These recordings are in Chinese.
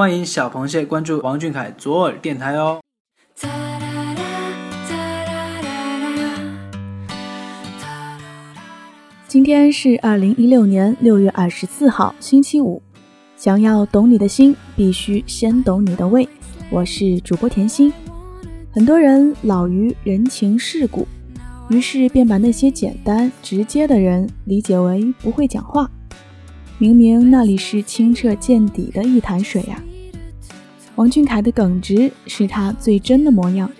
欢迎小螃蟹关注王俊凯左耳电台哦。今天是二零一六年六月二十四号，星期五。想要懂你的心，必须先懂你的胃。我是主播甜心。很多人老于人情世故，于是便把那些简单直接的人理解为不会讲话。明明那里是清澈见底的一潭水呀。王俊凯的耿直是他最真的模样，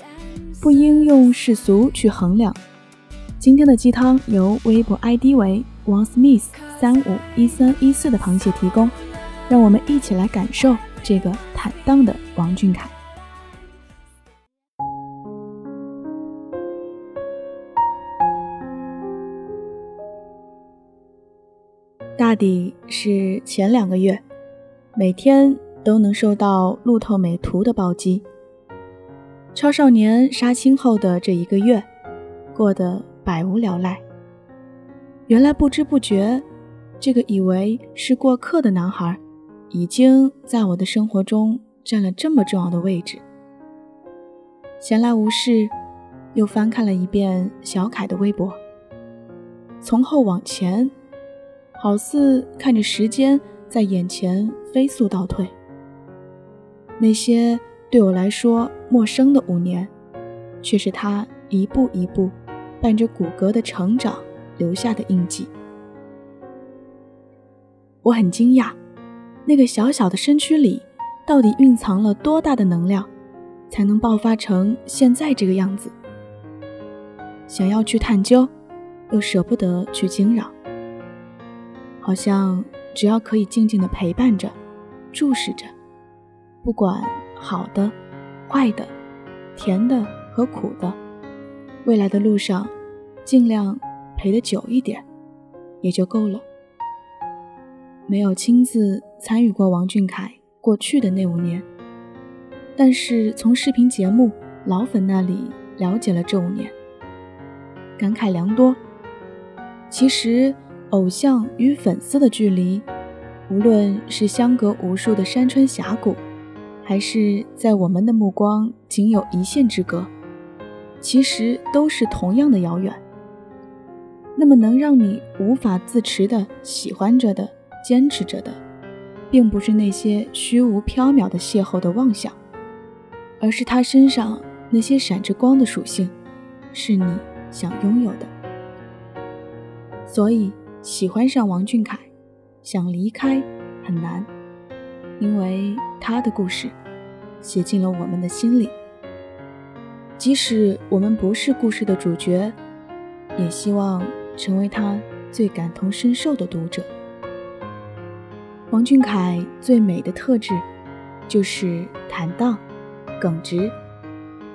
不应用世俗去衡量。今天的鸡汤由微博 ID 为王 Smith 三五一三一四的螃蟹提供，让我们一起来感受这个坦荡的王俊凯。大抵是前两个月，每天都能受到路透美图的暴击。超少年杀青后的这一个月，过得。百无聊赖。原来不知不觉，这个以为是过客的男孩，已经在我的生活中占了这么重要的位置。闲来无事，又翻看了一遍小凯的微博。从后往前，好似看着时间在眼前飞速倒退。那些对我来说陌生的五年，却是他一步一步。伴着骨骼的成长留下的印记，我很惊讶，那个小小的身躯里到底蕴藏了多大的能量，才能爆发成现在这个样子？想要去探究，又舍不得去惊扰，好像只要可以静静的陪伴着、注视着，不管好的、坏的、甜的和苦的。未来的路上，尽量陪得久一点，也就够了。没有亲自参与过王俊凯过去的那五年，但是从视频节目老粉那里了解了这五年，感慨良多。其实，偶像与粉丝的距离，无论是相隔无数的山川峡谷，还是在我们的目光仅有一线之隔。其实都是同样的遥远。那么能让你无法自持的喜欢着的、坚持着的，并不是那些虚无缥缈的邂逅的妄想，而是他身上那些闪着光的属性，是你想拥有的。所以喜欢上王俊凯，想离开很难，因为他的故事写进了我们的心里。即使我们不是故事的主角，也希望成为他最感同身受的读者。王俊凯最美的特质就是坦荡、耿直。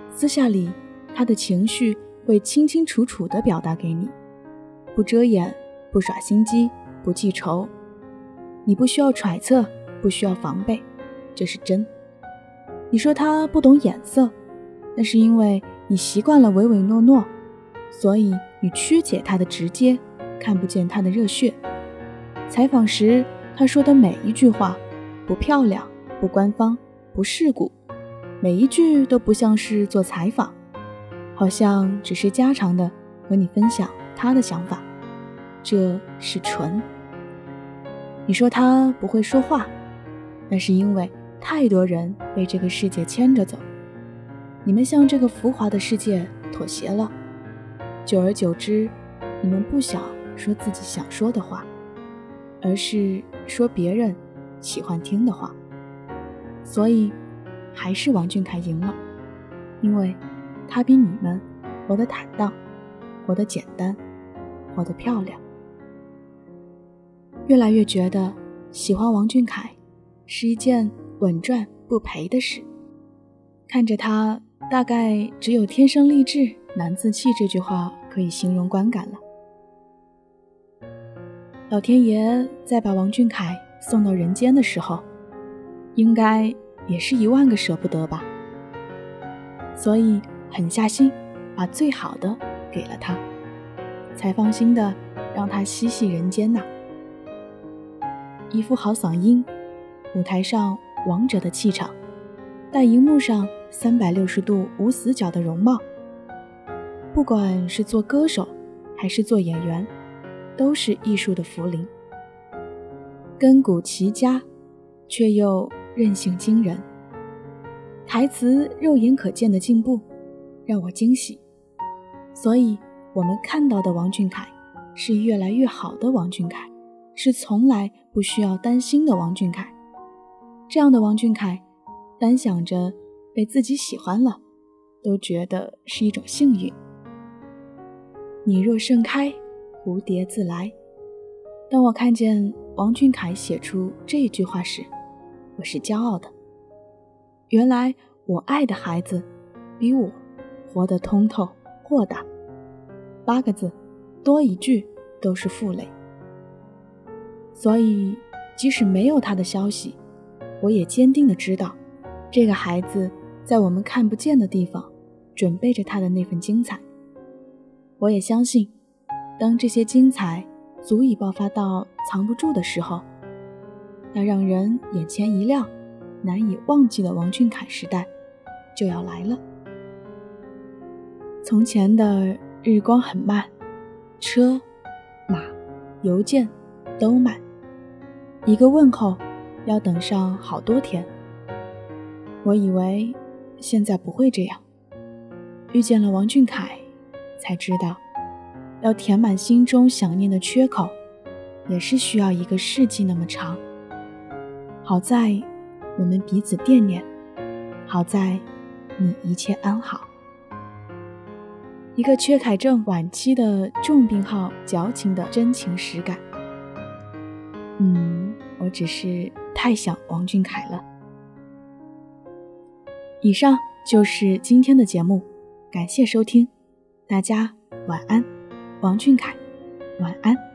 私下里，他的情绪会清清楚楚地表达给你，不遮掩，不耍心机，不记仇。你不需要揣测，不需要防备，这是真。你说他不懂眼色？那是因为你习惯了唯唯诺诺，所以你曲解他的直接，看不见他的热血。采访时他说的每一句话，不漂亮，不官方，不世故，每一句都不像是做采访，好像只是家常的和你分享他的想法。这是纯。你说他不会说话，那是因为太多人被这个世界牵着走。你们向这个浮华的世界妥协了，久而久之，你们不想说自己想说的话，而是说别人喜欢听的话。所以，还是王俊凯赢了，因为他比你们活得坦荡，活得简单，活得漂亮。越来越觉得喜欢王俊凯是一件稳赚不赔的事，看着他。大概只有“天生丽质难自弃”这句话可以形容观感了。老天爷在把王俊凯送到人间的时候，应该也是一万个舍不得吧，所以狠下心把最好的给了他，才放心的让他嬉戏人间呐。一副好嗓音，舞台上王者的气场，但荧幕上三百六十度无死角的容貌。不管是做歌手，还是做演员，都是艺术的福临。根骨齐佳，却又韧性惊人。台词肉眼可见的进步，让我惊喜。所以，我们看到的王俊凯，是越来越好的王俊凯，是从来不需要担心的王俊凯。这样的王俊凯，单想着被自己喜欢了，都觉得是一种幸运。你若盛开，蝴蝶自来。当我看见王俊凯写出这句话时，我是骄傲的。原来我爱的孩子，比我活得通透豁达。八个字，多一句都是负累。所以，即使没有他的消息，我也坚定的知道，这个孩子在我们看不见的地方，准备着他的那份精彩。我也相信，当这些精彩足以爆发到藏不住的时候，那让人眼前一亮、难以忘记的王俊凯时代就要来了。从前的日光很慢，车、马、邮件都慢，一个问候要等上好多天。我以为现在不会这样，遇见了王俊凯。才知道，要填满心中想念的缺口，也是需要一个世纪那么长。好在我们彼此惦念，好在你一切安好。一个缺凯症晚期的重病号，矫情的真情实感。嗯，我只是太想王俊凯了。以上就是今天的节目，感谢收听。大家晚安，王俊凯，晚安。